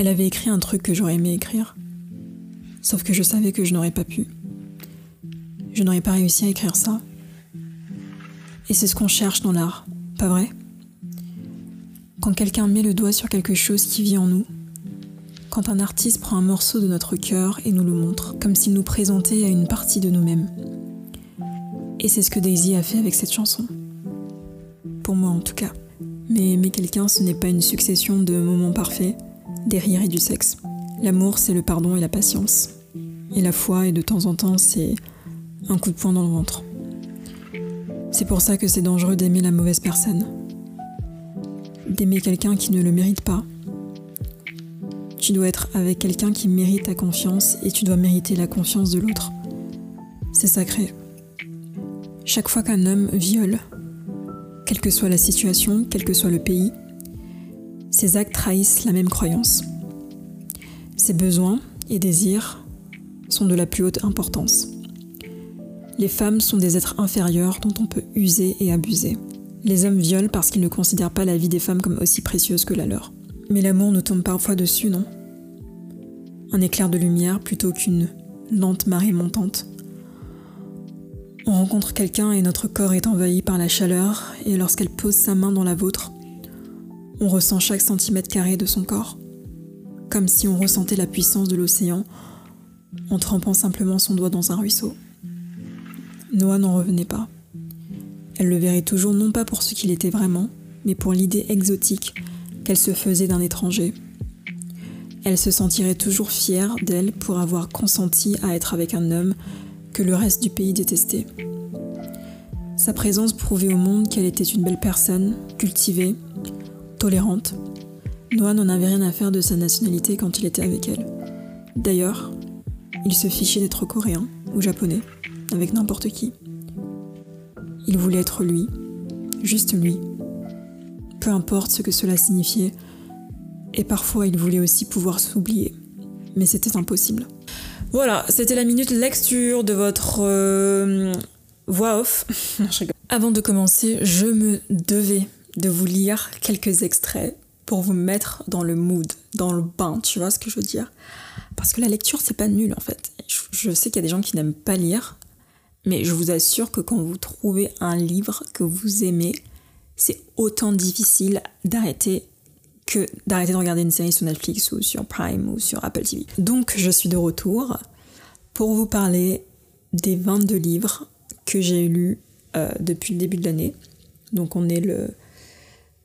Elle avait écrit un truc que j'aurais aimé écrire. Sauf que je savais que je n'aurais pas pu. Je n'aurais pas réussi à écrire ça. Et c'est ce qu'on cherche dans l'art, pas vrai? Quand quelqu'un met le doigt sur quelque chose qui vit en nous, quand un artiste prend un morceau de notre cœur et nous le montre, comme s'il nous présentait à une partie de nous-mêmes. Et c'est ce que Daisy a fait avec cette chanson. Pour moi en tout cas. Mais aimer quelqu'un, ce n'est pas une succession de moments parfaits, des rires et du sexe. L'amour, c'est le pardon et la patience. Et la foi, et de temps en temps, c'est un coup de poing dans le ventre. C'est pour ça que c'est dangereux d'aimer la mauvaise personne. D'aimer quelqu'un qui ne le mérite pas. Tu dois être avec quelqu'un qui mérite ta confiance et tu dois mériter la confiance de l'autre. C'est sacré. Chaque fois qu'un homme viole, quelle que soit la situation, quel que soit le pays, ses actes trahissent la même croyance. Ses besoins et désirs sont de la plus haute importance. Les femmes sont des êtres inférieurs dont on peut user et abuser. Les hommes violent parce qu'ils ne considèrent pas la vie des femmes comme aussi précieuse que la leur. Mais l'amour nous tombe parfois dessus, non? Un éclair de lumière plutôt qu'une lente marée montante. On rencontre quelqu'un et notre corps est envahi par la chaleur, et lorsqu'elle pose sa main dans la vôtre, on ressent chaque centimètre carré de son corps, comme si on ressentait la puissance de l'océan en trempant simplement son doigt dans un ruisseau. Noah n'en revenait pas. Elle le verrait toujours non pas pour ce qu'il était vraiment, mais pour l'idée exotique qu'elle se faisait d'un étranger. Elle se sentirait toujours fière d'elle pour avoir consenti à être avec un homme que le reste du pays détestait. Sa présence prouvait au monde qu'elle était une belle personne, cultivée, tolérante. Noah n'en avait rien à faire de sa nationalité quand il était avec elle. D'ailleurs, il se fichait d'être coréen ou japonais, avec n'importe qui. Il voulait être lui, juste lui. Peu importe ce que cela signifiait, et parfois il voulait aussi pouvoir s'oublier. Mais c'était impossible. Voilà, c'était la minute lecture de votre euh, voix off. Avant de commencer, je me devais de vous lire quelques extraits pour vous mettre dans le mood, dans le bain, tu vois ce que je veux dire? Parce que la lecture, c'est pas nul en fait. Je sais qu'il y a des gens qui n'aiment pas lire, mais je vous assure que quand vous trouvez un livre que vous aimez, c'est autant difficile d'arrêter que d'arrêter de regarder une série sur Netflix ou sur Prime ou sur Apple TV. Donc je suis de retour pour vous parler des 22 livres que j'ai lus euh, depuis le début de l'année. Donc on est le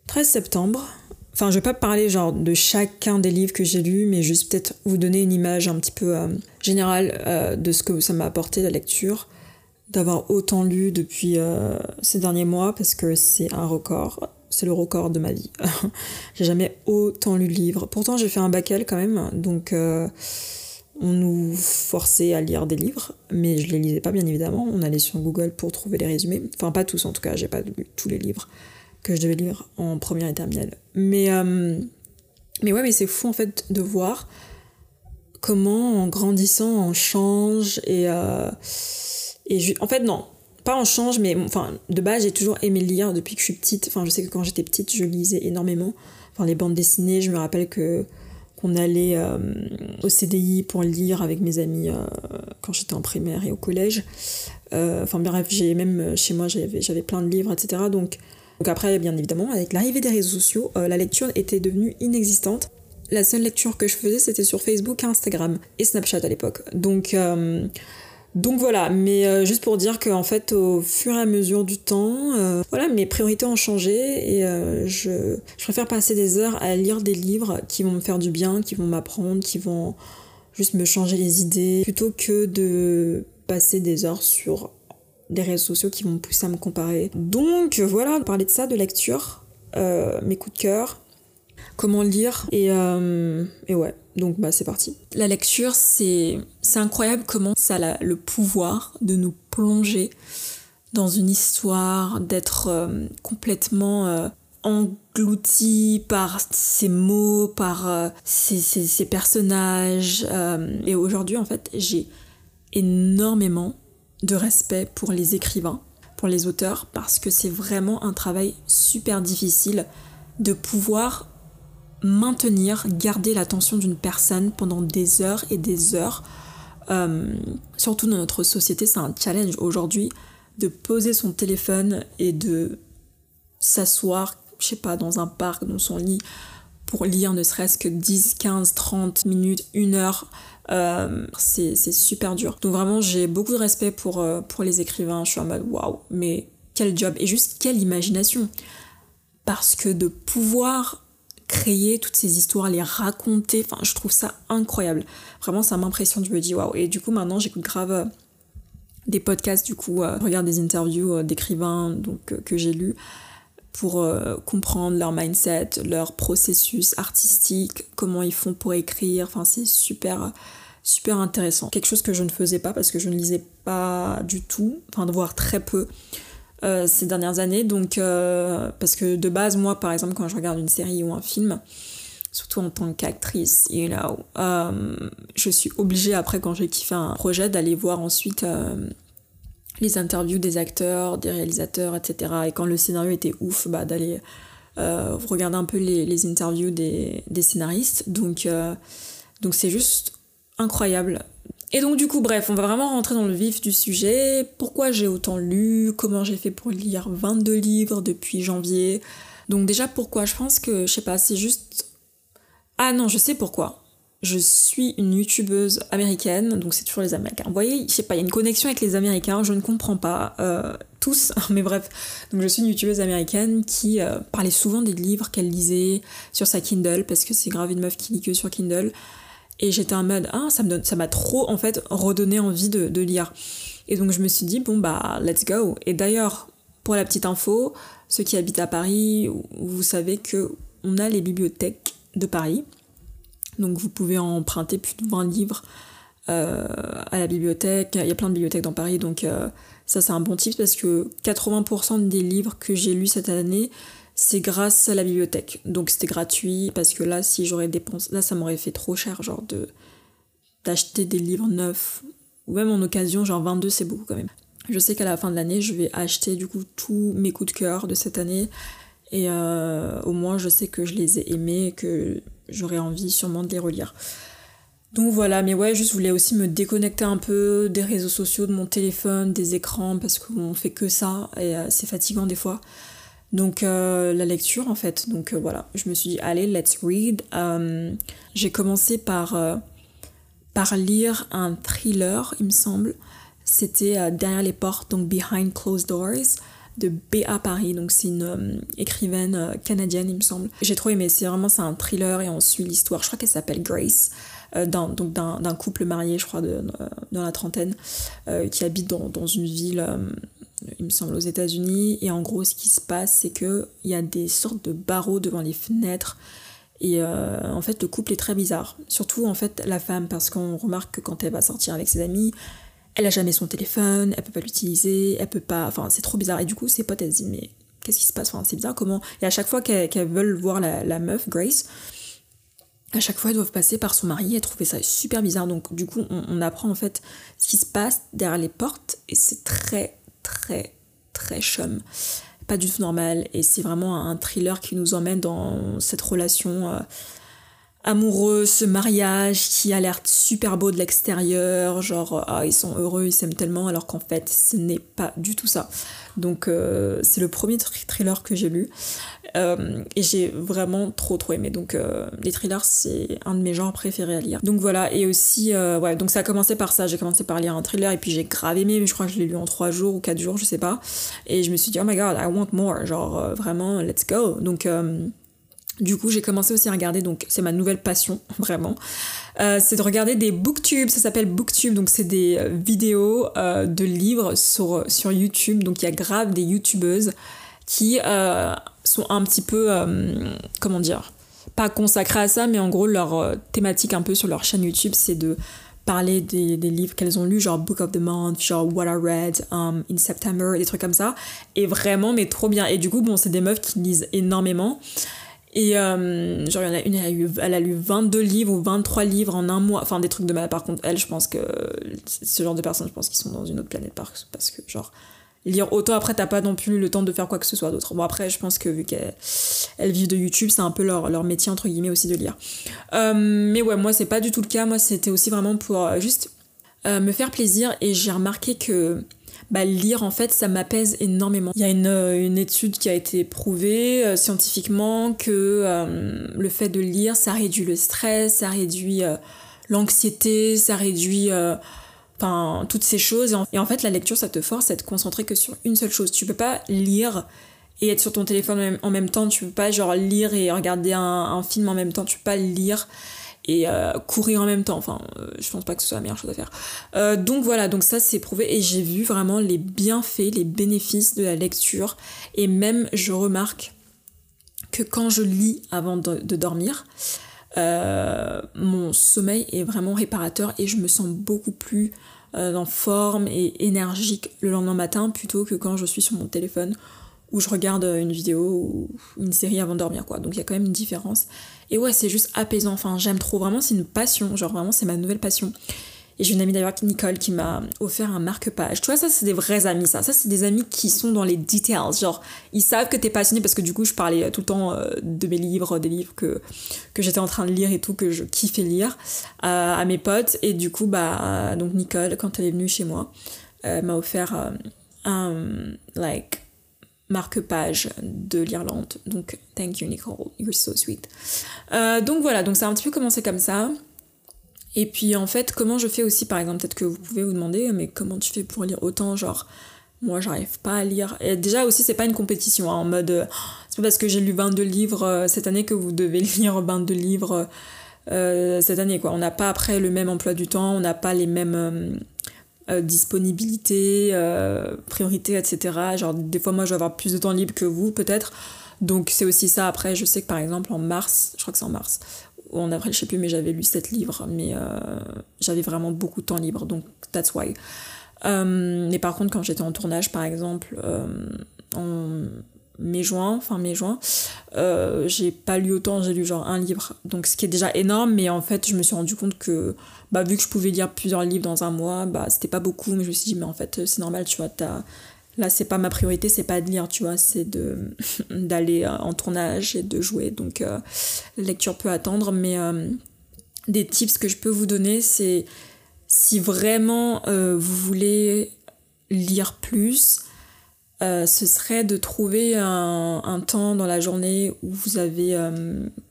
13 septembre. Enfin, je vais pas parler genre de chacun des livres que j'ai lus, mais juste peut-être vous donner une image un petit peu euh, générale euh, de ce que ça m'a apporté la lecture, d'avoir autant lu depuis ces derniers mois parce que c'est un record c'est le record de ma vie. j'ai jamais autant lu de livres. Pourtant, j'ai fait un bac quand même, donc euh, on nous forçait à lire des livres, mais je les lisais pas bien évidemment. On allait sur Google pour trouver les résumés. Enfin, pas tous en tout cas, j'ai pas lu tous les livres que je devais lire en première et terminale. Mais, euh, mais ouais, mais c'est fou en fait de voir comment en grandissant on change et. Euh, et en fait, non, pas en change, mais enfin, de base, j'ai toujours aimé lire depuis que je suis petite. Enfin, je sais que quand j'étais petite, je lisais énormément. Enfin, les bandes dessinées, je me rappelle que qu'on allait euh, au CDI pour lire avec mes amis quand j'étais en primaire et au collège. Enfin, bref, j'ai même chez moi, j'avais, j'avais plein de livres, etc. Donc, donc après, bien évidemment, avec l'arrivée des réseaux sociaux, la lecture était devenue inexistante. La seule lecture que je faisais, c'était sur Facebook, Instagram et Snapchat à l'époque. Donc, donc voilà, mais euh, juste pour dire qu'en fait, au fur et à mesure du temps, euh, voilà, mes priorités ont changé et euh, je, préfère passer des heures à lire des livres qui vont me faire du bien, qui vont m'apprendre, qui vont juste me changer les idées, plutôt que de passer des heures sur les réseaux sociaux qui vont me pousser à me comparer. Donc voilà, parler de ça, de lecture, mes coups de cœur, comment lire et, et ouais donc bah c'est parti. La lecture, c'est incroyable comment ça a le pouvoir de nous plonger dans une histoire, d'être euh, complètement euh, englouti par ces mots, par euh, ces, ces, personnages. et aujourd'hui, en fait, j'ai énormément de respect pour les écrivains, pour les auteurs, parce que c'est vraiment un travail super difficile de pouvoir maintenir, garder l'attention d'une personne pendant des heures et des heures. Euh, surtout dans notre société, c'est un challenge aujourd'hui de poser son téléphone et de s'asseoir, je sais pas, dans un parc, dans son lit, pour lire ne serait-ce que 10, 15, 30 minutes, une heure. Euh, c'est super dur. Donc vraiment, j'ai beaucoup de respect pour, euh, pour les écrivains. Je suis en mode waouh, mais quel job et juste quelle imagination. Parce que de pouvoir créer toutes ces histoires, les raconter, enfin, je trouve ça incroyable. Vraiment, ça m'impressionne. Je me dis waouh. Et du coup, maintenant, j'écoute grave euh, des podcasts, du coup, je regarde des interviews d'écrivains donc que j'ai lus pour comprendre leur mindset, leur processus artistique, comment ils font pour écrire. Enfin, c'est super super intéressant. Quelque chose que je ne faisais pas parce que je ne lisais pas du tout, enfin de voir très peu euh, ces dernières années. Donc euh, parce que de base, moi par exemple, quand je regarde une série ou un film, surtout en tant qu'actrice, you know, euh, je suis obligée après quand j'ai kiffé un projet d'aller voir ensuite les interviews des acteurs, des réalisateurs, etc. Et quand le scénario était ouf, bah d'aller regarder un peu les, interviews des, scénaristes. Donc donc c'est juste incroyable. Et donc du coup, bref, on va vraiment rentrer dans le vif du sujet. Pourquoi j'ai autant lu? Comment j'ai fait pour lire 22 livres depuis janvier? Donc déjà, pourquoi? Je pense que, je sais pas, c'est juste... Ah non, je sais pourquoi. Je suis une youtubeuse américaine, donc c'est toujours les Américains. Vous voyez, je sais pas, il y a une connexion avec les Américains, je ne comprends pas. Euh, tous, mais bref. Donc je suis une youtubeuse américaine qui euh, parlait souvent des livres qu'elle lisait sur sa Kindle, parce que c'est grave une meuf qui lit que sur Kindle. Et j'étais en mode, ah, ça m'a trop, en fait, redonné envie de, de, lire. Et donc, je me suis dit, bon, bah, let's go. Et d'ailleurs, pour la petite info, ceux qui habitent à Paris, vous savez que on a les bibliothèques de Paris. Donc, vous pouvez emprunter plus de 20 livres euh, à la bibliothèque. Il y a plein de bibliothèques dans Paris, donc euh, ça, c'est un bon tip parce que 80% des livres que j'ai lus cette année, c'est grâce à la bibliothèque. Donc c'était gratuit parce que là, si j'aurais dépensé, là, ça m'aurait fait trop cher, genre de d'acheter des livres neufs ou même en occasion, genre 22, c'est beaucoup quand même. Je sais qu'à la fin de l'année, je vais acheter du coup tous mes coups de cœur de cette année et euh, au moins je sais que je les ai aimés que j'aurais envie sûrement de les relire. Donc voilà, mais ouais, juste voulais aussi me déconnecter un peu des réseaux sociaux, de mon téléphone, des écrans, parce qu'on fait que ça et euh, c'est fatigant des fois. Donc euh, la lecture en fait. Donc euh, voilà, je me suis dit allez, let's read. J'ai commencé par, par lire un thriller, il me semble. C'était Derrière les portes, donc Behind Closed Doors de B.A. Paris, donc c'est une écrivaine canadienne, il me semble. J'ai trop aimé, c'est vraiment c'est un thriller et on suit l'histoire, je crois qu'elle s'appelle Grace, d'un, donc d'un, couple marié, je crois, de, dans la trentaine, qui habite dans, dans une ville il me semble, aux États-Unis. Et en gros, ce qui se passe, c'est qu'il y a des sortes de barreaux devant les fenêtres. Et euh, en fait, le couple est très bizarre. Surtout, en fait, la femme, parce qu'on remarque que quand elle va sortir avec ses amis, elle a jamais son téléphone, elle peut pas l'utiliser, elle peut pas. Enfin, c'est trop bizarre. Et du coup, ses potes, elles se disent, mais qu'est-ce qui se passe? Enfin, C'est bizarre, comment. Et à chaque fois qu'elles veulent voir la, meuf, Grace, à chaque fois, elles doivent passer par son mari. Elle trouvait ça super bizarre. Donc, du coup, on, on apprend en fait ce qui se passe derrière les portes. Et c'est très, très très chum, pas du tout normal et c'est vraiment un thriller qui nous emmène dans cette relation euh, amoureuse, ce mariage qui a l'air super beau de l'extérieur, genre ah, ils sont heureux, ils s'aiment tellement alors qu'en fait ce n'est pas du tout ça. Donc euh, c'est le premier thriller que j'ai lu euh, et j'ai vraiment trop trop aimé. Donc euh, les thrillers c'est un de mes genres préférés à lire. Donc voilà et aussi ouais donc ça a commencé par ça. J'ai commencé par lire un thriller et puis j'ai grave aimé mais je crois que je l'ai lu en 3 jours ou 4 jours je sais pas et je me suis dit oh my god I want more genre vraiment let's go donc du coup, j'ai commencé aussi à regarder, donc c'est ma nouvelle passion, vraiment. Euh, c'est de regarder des booktubes, ça s'appelle booktube, donc c'est des euh, vidéos euh, de livres sur, sur YouTube. Donc il y a grave des youtubeuses qui sont un petit peu, comment dire, pas consacrées à ça, mais en gros leur thématique un peu sur leur chaîne YouTube, c'est de parler des, des livres qu'elles ont lus, genre Book of the Month, genre What I Read um, in September, des trucs comme ça. Et vraiment, mais trop bien. Et du coup, bon, c'est des meufs qui lisent énormément. Et euh, genre, il y en a une, elle a, eu, elle a lu 22 livres ou 23 livres en un mois. Enfin, des trucs de mal. Par contre, elle, je pense que ce genre de personnes, je pense qu'ils sont dans une autre planète parce que, genre, lire autant. Après, t'as pas non plus le temps de faire quoi que ce soit d'autre. Bon, après, je pense que vu qu'elles elles vivent de YouTube, c'est un peu leur, leur métier, entre guillemets, aussi de lire. Euh, mais ouais, moi, c'est pas du tout le cas. Moi, c'était aussi vraiment pour euh, juste me faire plaisir. Et j'ai remarqué que bah, lire, en fait, ça m'apaise énormément. Il y a une, une, étude qui a été prouvée scientifiquement que le fait de lire, ça réduit le stress, ça réduit l'anxiété, ça réduit enfin toutes ces choses. Et en, fait la lecture ça te force à te concentrer que sur une seule chose. Tu peux pas lire et être sur ton téléphone en même temps. Tu peux pas genre lire et regarder un, film en même temps. Tu peux pas lire et euh, courir en même temps enfin euh, je pense pas que ce soit la meilleure chose à faire euh, donc voilà donc ça c'est prouvé et j'ai vu vraiment les bienfaits les bénéfices de la lecture et même je remarque que quand je lis avant de, dormir mon sommeil est vraiment réparateur et je me sens beaucoup plus en forme et énergique le lendemain matin plutôt que quand je suis sur mon téléphone où je regarde une vidéo ou une série avant de dormir quoi. Donc il y a quand même une différence. Et ouais, c'est juste apaisant. Enfin, j'aime trop vraiment, c'est une passion, genre vraiment c'est ma nouvelle passion. Et j'ai une amie d'ailleurs, Nicole, qui m'a offert un marque-page. Tu vois, ça, c'est des vrais amis, ça. Ça, c'est des amis qui sont dans les details. Genre, ils savent que t'es passionné parce que du coup, je parlais tout le temps euh, de mes livres, des livres que, que j'étais en train de lire et tout, que je kiffais lire à mes potes. Et du coup, bah, donc Nicole, quand elle est venue chez moi, m'a offert euh, un, like, marque-page de l'Irlande. Donc, thank you, Nicole. You're so sweet. Euh, donc voilà, donc ça a un petit peu commencé comme ça. Et puis en fait, comment je fais aussi, par exemple, peut-être que vous pouvez vous demander, mais comment tu fais pour lire autant Genre, moi j'arrive pas à lire. Et déjà aussi, c'est pas une compétition, hein, en mode, euh, c'est pas parce que j'ai lu 22 livres euh, cette année que vous devez lire 22 livres euh, cette année, quoi. On n'a pas après le même emploi du temps, on n'a pas les mêmes disponibilités, priorités, etc. Genre, des fois, moi je vais avoir plus de temps libre que vous, peut-être. Donc c'est aussi ça. Après, je sais que par exemple en mars, je crois que c'est en mars, en avril, je sais plus, mais j'avais lu 7 livres, mais euh, j'avais vraiment beaucoup de temps libre, donc that's why. Euh, mais par contre, quand j'étais en tournage, par exemple, euh, en mai-juin, fin mai-juin, j'ai pas lu autant, j'ai lu genre un livre, donc ce qui est déjà énorme, mais en fait, je me suis rendu compte que, bah, vu que je pouvais lire plusieurs livres dans un mois, bah, c'était pas beaucoup, mais je me suis dit, mais en fait, c'est normal, tu vois, t'as là c'est pas ma priorité c'est pas de lire tu vois c'est de d'aller euh, en tournage et de jouer. Donc euh, lecture peut attendre mais euh, des tips que je peux vous donner c'est si vraiment vous voulez lire plus ce serait de trouver un, temps dans la journée où vous avez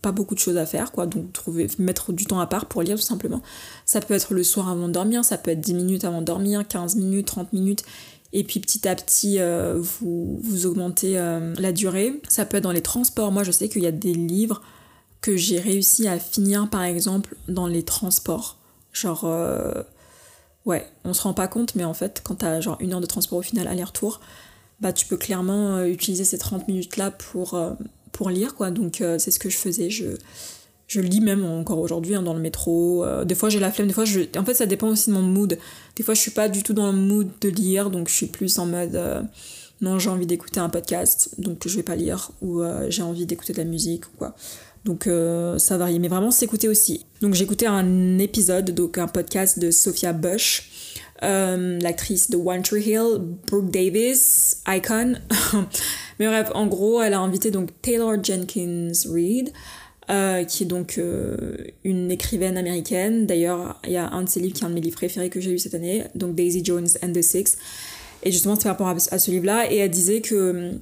pas beaucoup de choses à faire quoi donc trouver mettre du temps à part pour lire tout simplement ça peut être le soir avant de dormir ça peut être 10 minutes avant de dormir 15 minutes 30 minutes et puis petit à petit euh, vous, vous augmentez euh, la durée. Ça peut être dans les transports. Moi je sais qu'il y a des livres que j'ai réussi à finir par exemple dans les transports. Genre euh, ouais, on se rend pas compte mais en fait quand t'as genre une heure de transport au final aller-retour, bah tu peux clairement utiliser ces 30 minutes là pour, lire quoi. Donc c'est ce que je faisais. Je, je lis même encore aujourd'hui hein, dans le métro. Euh, des fois j'ai la flemme, des fois. En fait ça dépend aussi de mon mood. Des fois je suis pas du tout dans le mood de lire, donc je suis plus en mode... Euh, non j'ai envie d'écouter un podcast, donc je vais pas lire. Ou euh, j'ai envie d'écouter de la musique quoi. Donc ça varie. Mais vraiment s'écouter aussi. Donc écouté un épisode, donc un podcast de Sophia Bush. L'actrice de One Tree Hill, Brooke Davis, Icon. Mais bref, en gros, elle a invité donc Taylor Jenkins Reid, euh, qui est donc euh, une écrivaine américaine. D'ailleurs, il y a un de ses livres qui est un de mes livres préférés que j'ai lu cette année, donc Daisy Jones and the Six. Et justement, c'est par rapport à, ce livre-là. Et elle disait que, euh,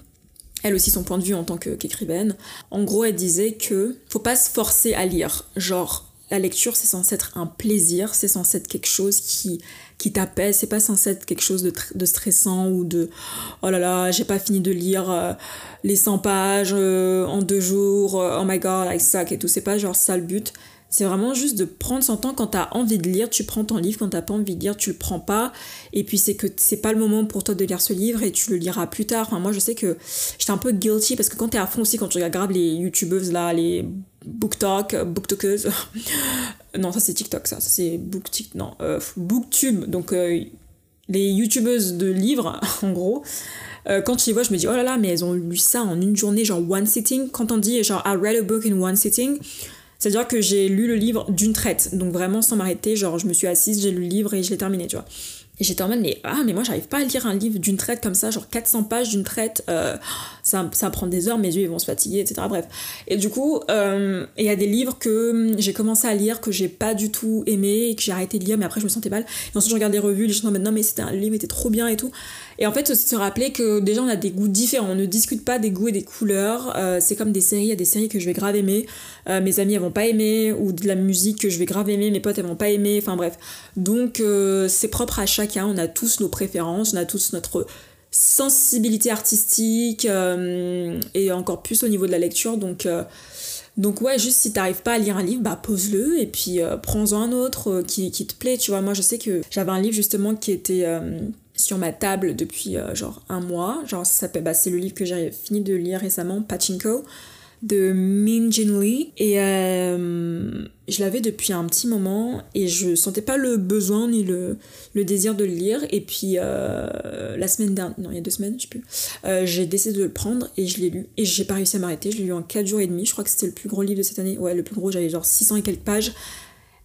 elle aussi, son point de vue en tant qu'écrivaine, en gros, elle disait que faut pas se forcer à lire. Genre, la lecture, c'est censé être un plaisir, c'est censé être quelque chose qui, qui t'apaise, c'est pas censé être quelque chose de, stressant ou de oh là là, j'ai pas fini de lire euh, les 100 pages euh, en deux jours, euh, oh my god, I suck et tout. C'est pas genre ça le but. C'est vraiment juste de prendre son temps quand t'as envie de lire, tu prends ton livre, quand t'as pas envie de lire, tu le prends pas. Et puis c'est que c'est pas le moment pour toi de lire ce livre et tu le liras plus tard. Enfin, moi je sais que j'étais un peu guilty parce que quand t'es à fond aussi, quand tu regardes les youtubeuses là, les booktalk, booktalkeuses, non ça c'est TikTok ça, c'est booktik, non, euh, booktube, donc euh, les youtubeuses de livres en gros. Euh, quand tu les vois, je me dis, oh là là, mais elles ont lu ça en une journée, genre one sitting. Quand on dit, genre, I read a book in one sitting, c'est-à-dire que j'ai lu le livre d'une traite, donc vraiment sans m'arrêter, genre je me suis assise, j'ai lu le livre et je l'ai terminé, tu vois. Et j'étais en mode, mais, ah, mais moi, j'arrive pas à lire un livre d'une traite comme ça, genre 400 pages d'une traite. Euh, ça, ça prend des heures, mes yeux ils vont se fatiguer, etc. Bref. Et du coup, euh, il y a des livres que hum, j'ai commencé à lire, que j'ai pas du tout aimé, et que j'ai arrêté de lire, mais après, je me sentais mal. Et ensuite, je regarde des revues, les gens me non, mais c'était un livre, était trop bien et tout. Et en fait, aussi se rappeler que déjà, on a des goûts différents. On ne discute pas des goûts et des couleurs. Euh, c'est comme des séries. Il y a des séries que je vais grave aimer. Euh, mes amis, elles vont pas aimer. Ou de la musique que je vais grave aimer. Mes potes, elles vont pas aimer. Enfin bref. Donc, euh, c'est propre à chacun. On a tous nos préférences. On a tous notre sensibilité artistique. et encore plus au niveau de la lecture. Donc. Donc ouais, juste si t'arrives pas à lire un livre, bah pose-le et puis prends-en un autre qui, qui, te plaît, tu vois. Moi je sais que j'avais un livre justement qui était sur ma table depuis euh, genre un mois. Genre, ça bah, c'est le livre que j'ai fini de lire récemment, Pachinko, de Min Jin Lee. Et euh, je l'avais depuis un petit moment et je sentais pas le besoin ni le, le désir de le lire. Et puis, euh, la semaine dernière, non, il y a deux semaines, je sais plus, j'ai décidé de le prendre et je l'ai lu. Et j'ai pas réussi à m'arrêter. Je l'ai lu en 4 jours et demi. Je crois que c'était le plus gros livre de cette année. Ouais, le plus gros, j'avais genre 600 et quelques pages.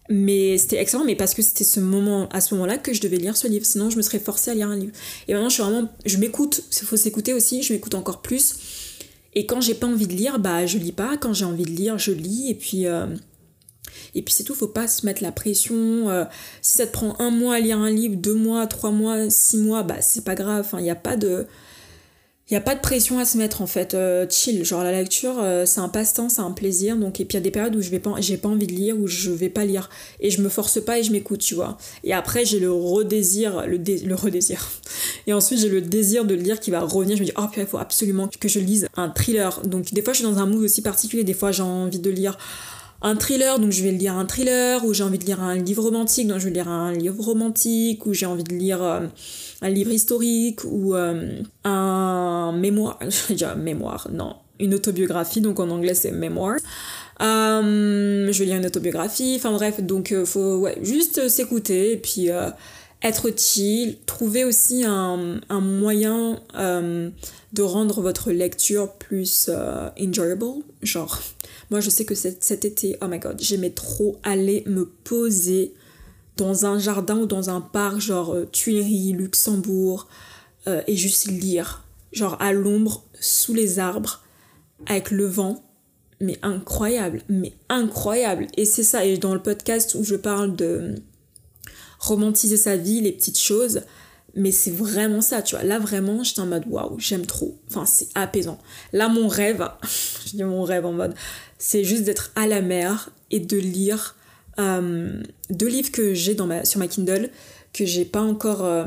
Mais c'était excellent, mais parce que c'était ce moment, à ce moment-là que je devais lire ce livre. Sinon, je me serais forcée à lire un livre. Et maintenant, je suis vraiment, je m'écoute. Il faut s'écouter aussi. Je m'écoute encore plus. Et quand j'ai pas envie de lire, bah, je lis pas. Quand j'ai envie de lire, je lis. Et puis, euh, et puis c'est tout. Faut pas se mettre la pression. Euh, si ça te prend un mois à lire un livre, deux mois, trois mois, six mois, bah, c'est pas grave. Il n'y a pas de il n'y a pas de pression à se mettre en fait, euh, chill. Genre la lecture, euh, c'est un passe-temps, c'est un plaisir. Donc, et puis il y a des périodes où je vais pas, j'ai pas envie de lire, où je vais pas lire. Et je me force pas et je m'écoute, tu vois. Et après, j'ai le redésir, le, le redésir. Et ensuite, j'ai le désir de lire qui va revenir. Je me dis, oh, puis il faut absolument que je lise un thriller. Donc, des fois, je suis dans un mood aussi particulier. Des fois, j'ai envie de lire un thriller, donc je vais lire un thriller, ou j'ai envie de lire un livre romantique, donc je vais lire un livre romantique, ou j'ai envie de lire. Euh, un livre historique ou un mémoire, je dire mémoire, non, une autobiographie, donc en anglais c'est memoir. Euh, je vais lire une autobiographie, enfin bref, donc euh, faut ouais, juste s'écouter et puis être chill, trouver aussi un, un moyen de rendre votre lecture plus enjoyable, genre moi je sais que cet, été, oh my god, j'aimais trop aller me poser dans un jardin ou dans un parc, genre euh, Tuileries, Luxembourg, euh, et juste lire, genre à l'ombre, sous les arbres, avec le vent. Mais incroyable, mais incroyable. Et c'est ça, et dans le podcast où je parle de romantiser sa vie, les petites choses, mais c'est vraiment ça, tu vois. Là, vraiment, j'étais en mode waouh, j'aime trop. Enfin, c'est apaisant. Là, mon rêve, je dis mon rêve en mode, c'est juste d'être à la mer et de lire euh, deux livres que j'ai ma, sur ma Kindle que j'ai pas encore, euh,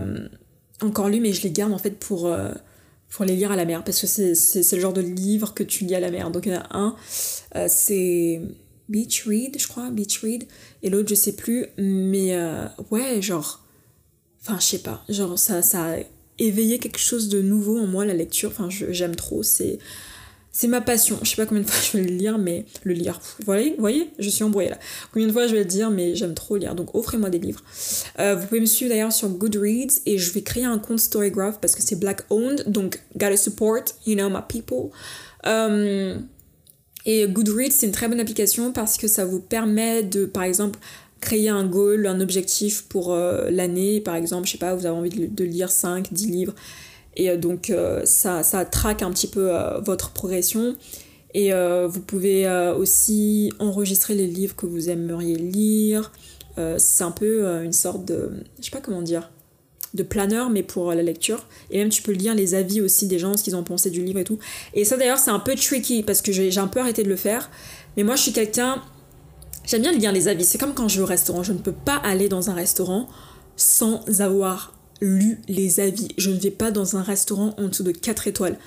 encore lu mais je les garde en fait pour, euh, pour les lire à la mer parce que c'est le genre de livre que tu lis à la mer. Donc il y en a un, c'est Beach Read, je crois, Beach Read, et l'autre je sais plus, mais ouais, genre, enfin je sais pas, genre ça, ça a éveillé quelque chose de nouveau en moi la lecture, enfin j'aime trop, c'est c'est ma passion. Je sais pas combien de fois je vais le lire, mais le lire. Vous voyez, Je suis embrouillée là. Combien de fois je vais le dire, mais j'aime trop lire. Donc offrez-moi des livres. Euh, vous pouvez me suivre d'ailleurs sur Goodreads et je vais créer un compte Storygraph parce que c'est black owned. Donc gotta support, you know, my people. Euh, et Goodreads, c'est une très bonne application parce que ça vous permet de, par exemple, créer un goal, un objectif pour euh, l'année. Par exemple, je sais pas, vous avez envie de, de lire 5, 10 livres et euh, donc euh, ça, ça traque un petit peu euh, votre progression. Et vous pouvez aussi enregistrer les livres que vous aimeriez lire. c'est un peu une sorte de... Je sais pas comment dire de planeur mais pour la lecture. Et même tu peux lire les avis aussi des gens ce qu'ils ont pensé du livre et tout. Et ça d'ailleurs c'est un peu tricky parce que j'ai un peu arrêté de le faire. Mais moi je suis quelqu'un j'aime bien lire les avis. C'est comme quand je vais au restaurant. Je ne peux pas aller dans un restaurant sans avoir lu les avis. Je ne vais pas dans un restaurant en dessous de 4 étoiles.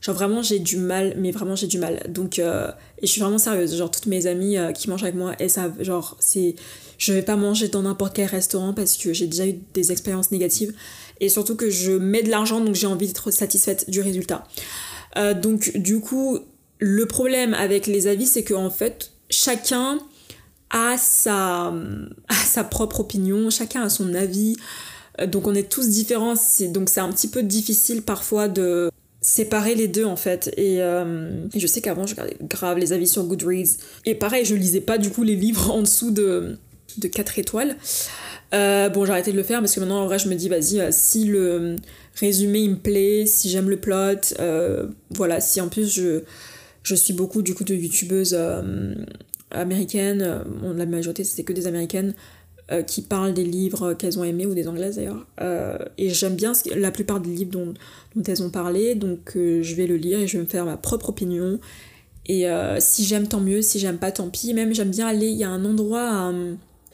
Genre vraiment j'ai du mal, mais vraiment j'ai du mal. Donc, euh, et je suis vraiment sérieuse. Genre toutes mes amies euh, qui mangent avec moi, elles savent, genre c'est... Je vais pas manger dans n'importe quel restaurant parce que j'ai déjà eu des expériences négatives. Et surtout que je mets de l'argent, donc j'ai envie d'être satisfaite du résultat. Euh, donc du coup, le problème avec les avis, c'est qu'en fait, chacun a sa, a sa propre opinion, chacun a son avis. Euh, donc on est tous différents, donc c'est un petit peu difficile parfois de séparer les deux en fait. Et, euh, je sais qu'avant je regardais grave les avis sur Goodreads. Et pareil, je lisais pas du coup les livres en dessous de, de 4 étoiles. Euh, bon, j'ai arrêté de le faire parce que maintenant, en vrai, je me dis, vas-y, si le résumé il me plaît, si j'aime le plot, voilà, si en plus je, je suis beaucoup du coup de youtubeuses américaines, la majorité c'était que des américaines, qui parlent des livres qu'elles ont aimés ou des anglaises d'ailleurs. et j'aime bien la plupart des livres dont, dont elles ont parlé, donc je vais le lire et je vais me faire ma propre opinion. Et si j'aime, tant mieux, si j'aime pas, tant pis. Même j'aime bien aller, il y a un endroit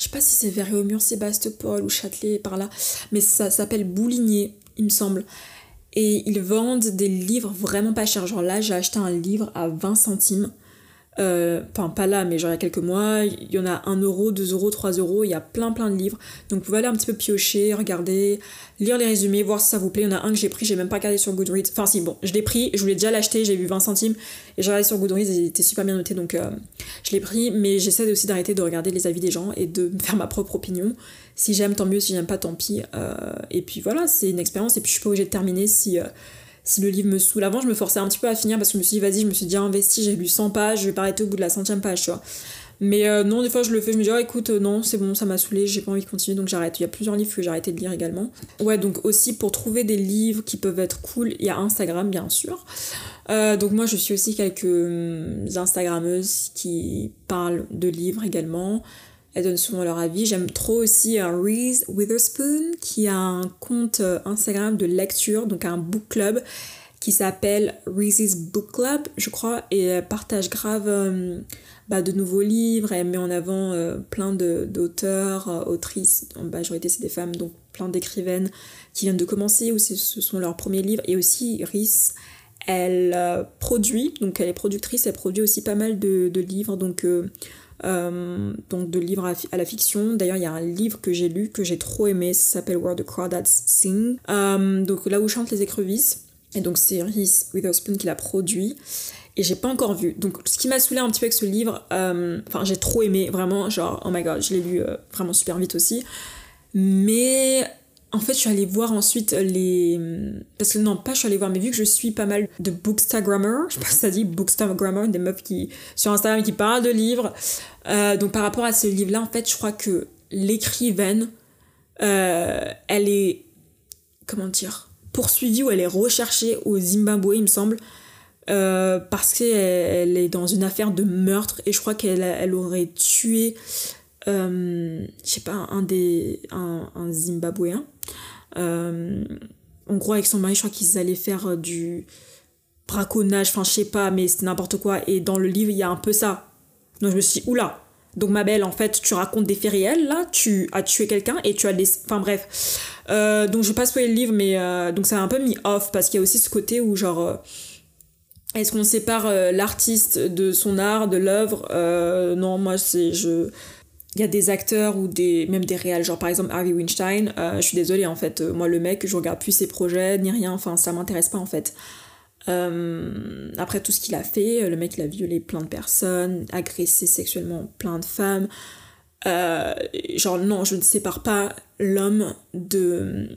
je sais pas si c'est vers mur Sébastopol ou Châtelet par là, mais ça s'appelle Boulinier, il me semble. Et ils vendent des livres vraiment pas chers. Genre là, j'ai acheté un livre à 20 centimes. Euh, enfin, pas là, mais genre il y a quelques mois, il y en a 1 euro, 2 euros, 3 euros, il y a plein plein de livres. Donc vous pouvez aller un petit peu piocher, regarder, lire les résumés, voir si ça vous plaît. Il y en a un que j'ai pris, j'ai même pas regardé sur Goodreads. Enfin, si, bon, je l'ai pris, je voulais déjà l'acheter, j'ai vu 20 centimes, et j'ai regardé sur Goodreads, et il était super bien noté, donc euh, je l'ai pris, mais j'essaie aussi d'arrêter de regarder les avis des gens et de faire ma propre opinion. Si j'aime, tant mieux, si j'aime pas, tant pis. Euh, et puis voilà, c'est une expérience, et puis je suis pas obligée de terminer si si le livre me saoule. Avant, je me forçais un petit peu à finir parce que je me suis dit, vas-y, je me suis déjà investi, j'ai lu 100 pages, je vais pas arrêter au bout de la centième page, tu vois. Mais euh, non, des fois, je le fais, je me dis, oh, écoute, euh, non, c'est bon, ça m'a saoulé, j'ai pas envie de continuer, donc j'arrête. Il y a plusieurs livres que j'ai arrêté de lire également. Ouais, donc aussi, pour trouver des livres qui peuvent être cool, il y a Instagram, bien sûr. Euh, donc moi, je suis aussi quelques hum, Instagrammeuses qui parlent de livres également. Elles donnent souvent leur avis. J'aime trop aussi Reese Witherspoon qui a un compte euh, Instagram de lecture, donc un book club qui s'appelle Reese's Book Club, je crois, et elle partage grave euh, bah, de nouveaux livres, elle met en avant euh, plein d'auteurs, autrices, en majorité c'est des femmes, donc plein d'écrivaines qui viennent de commencer ou ce sont leurs premiers livres, et aussi Reese, elle produit, donc elle est productrice, elle produit aussi pas mal de, de livres, donc euh, donc de livres à, la fiction. D'ailleurs, il y a un livre que j'ai lu que j'ai trop aimé, ça s'appelle Where the Crawdads Sing. Euh, donc là où chantent les écrevisses. Et donc c'est Reese Witherspoon qui l'a produit. Et j'ai pas encore vu. Donc ce qui m'a saoulé un petit peu avec ce livre, euh, enfin j'ai trop aimé, vraiment, genre, oh my god, je l'ai lu vraiment super vite aussi. Mais en fait, je suis allée voir ensuite les. Parce que non, pas je suis allée voir, mais vu que je suis pas mal de bookstagrammer, je sais pas si ça dit bookstagrammer, des meufs qui sur Instagram qui parlent de livres. Euh, donc par rapport à ce livre-là, en fait, je crois que l'écrivaine, euh, elle est. Comment dire Poursuivie ou elle est recherchée au Zimbabwe, il me semble. Euh, parce qu'elle est dans une affaire de meurtre et je crois qu'elle elle aurait tué euh, je sais pas, un des. un, un Zimbabwéen. Euh, en gros, avec son mari, je crois qu'ils allaient faire euh, du braconnage, enfin, je sais pas, mais c'est n'importe quoi. Et dans le livre, il y a un peu ça. Donc, je me suis dit, oula! Donc, ma belle, en fait, tu racontes des faits réels, là, tu as tué quelqu'un et tu as des. Enfin, bref. donc, je vais pas spoiler le livre, mais. donc, ça a un peu mis off parce qu'il y a aussi ce côté où, genre. est-ce qu'on sépare l'artiste de son art, de l'œuvre? Non, moi, c'est. Je il y a des acteurs ou des même des réels genre par exemple Harvey Weinstein euh, je suis désolée en fait euh, moi le mec je regarde plus ses projets ni rien enfin ça m'intéresse pas en fait. Euh, après tout ce qu'il a fait le mec il a violé plein de personnes agressé sexuellement plein de femmes genre non je ne sépare pas l'homme de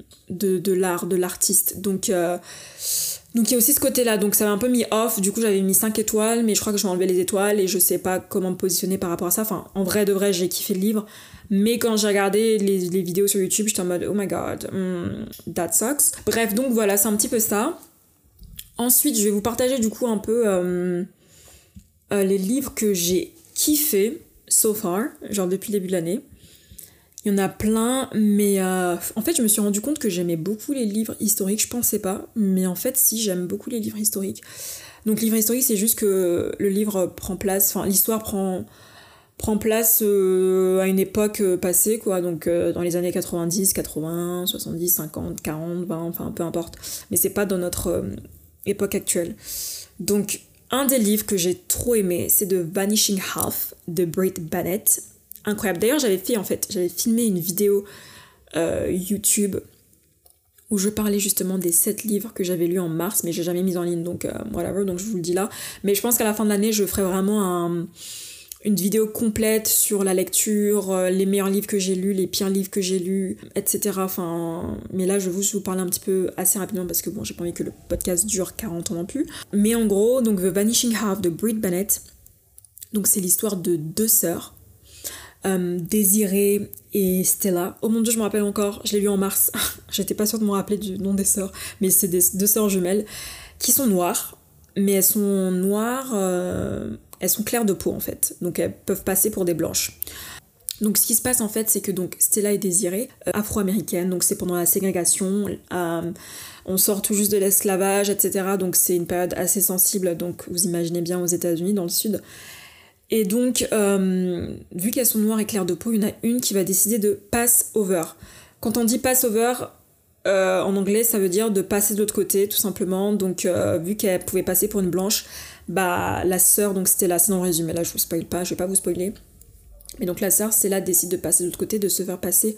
l'art de l'artiste donc donc il y a aussi ce côté-là, donc ça m'a un peu mis off, du coup j'avais mis 5 étoiles, mais je crois que je vais enlever les étoiles et je sais pas comment me positionner par rapport à ça. Enfin, en vrai de vrai, j'ai kiffé le livre, mais quand j'ai regardé les, vidéos sur YouTube, j'étais en mode oh my god, hmm, that sucks. Bref, donc voilà, c'est un petit peu ça. Ensuite, je vais vous partager du coup un peu euh, euh, les livres que j'ai kiffé so far, genre depuis le début de l'année. Il y en a plein, mais euh, en fait, je me suis rendu compte que j'aimais beaucoup les livres historiques. Je pensais pas, mais en fait, si, j'aime beaucoup les livres historiques. Donc, livre historique, c'est juste que le livre prend place, enfin, l'histoire prend, prend place euh, à une époque euh, passée, quoi. Donc, dans les années 90, 80, 70, 50, 40, 20, enfin, peu importe. Mais c'est pas dans notre époque actuelle. Donc, un des livres que j'ai trop aimé, c'est The Vanishing Half de Britt Bennett incroyable. D'ailleurs, j'avais fait en fait, j'avais filmé une vidéo euh, YouTube où je parlais justement des 7 livres que j'avais lus en mars, mais j'ai jamais mis en ligne, donc euh, donc je vous le dis là. Mais je pense qu'à la fin de l'année, je ferai vraiment une vidéo complète sur la lecture, euh, les meilleurs livres que j'ai lus, les pires livres que j'ai lus, etc. Enfin, mais là, je vais vous parler un petit peu assez rapidement parce que bon, j'ai pas envie que le podcast dure 40 ans non plus. Mais en gros, donc The Vanishing Half de Britt Bennett. Donc c'est l'histoire de deux sœurs euh, Désirée et Stella. Oh mon dieu, je me rappelle encore, je l'ai lu en mars. J'étais pas sûre de me rappeler du nom des sœurs, mais c'est des deux sœurs jumelles qui sont noires, mais elles sont noires, euh, elles sont claires de peau en fait, donc elles peuvent passer pour des blanches. Donc ce qui se passe en fait, c'est que donc Stella est désirée, euh, afro-américaine, donc c'est pendant la ségrégation, on sort tout juste de l'esclavage, etc. Donc c'est une période assez sensible, donc vous imaginez bien aux États-Unis, dans le sud. Et donc, euh, vu qu'elles sont noires et claires de peau, il y en a une qui va décider de pass over. Quand on dit pass over, euh, en anglais, ça veut dire de passer de l'autre côté, tout simplement. Donc, euh, vu qu'elle pouvait passer pour une blanche, bah la sœur, donc c'était là, c'est dans résumé, là je vous spoil pas, je vais pas vous spoiler. Mais donc la sœur, c'est là, décide de passer de l'autre côté, de se faire passer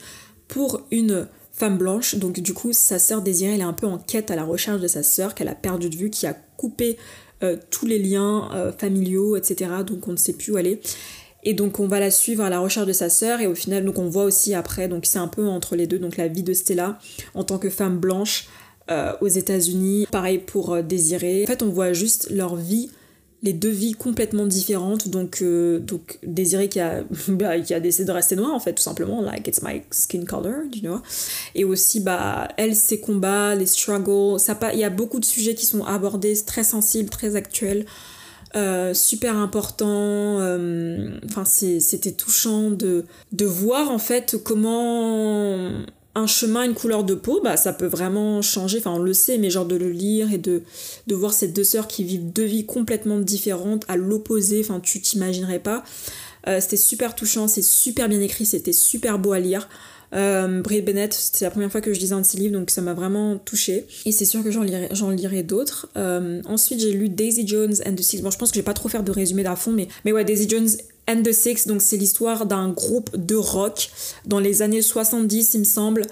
pour une femme blanche. Donc du coup, sa sœur désirée, elle est un peu en quête à la recherche de sa sœur qu'elle a perdue de vue, qui a coupé euh, tous les liens euh, familiaux, etc. Donc on ne sait plus où aller. Et donc on va la suivre à la recherche de sa sœur et au final donc on voit aussi après donc c'est un peu entre les deux donc la vie de Stella en tant que femme blanche euh, aux États-Unis, pareil pour Désiré. En fait on voit juste leur vie les deux vies complètement différentes. Donc, euh, donc Désiré qui a, bah, qui a décidé de rester noire, en fait, tout simplement. Like, it's my skin color, you know. Et aussi, bah, elle, ses combats, les struggles. Il y a beaucoup de sujets qui sont abordés, très sensibles, très actuels. Euh, super important. Euh, enfin, c'était touchant de, de voir en fait comment un chemin, une couleur de peau, bah, ça peut vraiment changer. Enfin, on le sait, mais genre de le lire et de, de voir ces deux sœurs qui vivent deux vies complètement différentes, à l'opposé, enfin, tu t'imaginerais pas. Euh, c'était super touchant, c'est super bien écrit, c'était super beau à lire. Euh, Brie Bennett, c'était la première fois que je lisais un de ses livres, donc ça m'a vraiment touchée. Et c'est sûr que j'en lirai, lirai d'autres. Euh, ensuite, j'ai lu Daisy Jones and the Six. Bon, je pense que je vais pas trop faire de résumé d'à fond, mais, mais ouais, Daisy Jones and the Six, donc c'est l'histoire d'un groupe de rock dans les années 70, il me semble.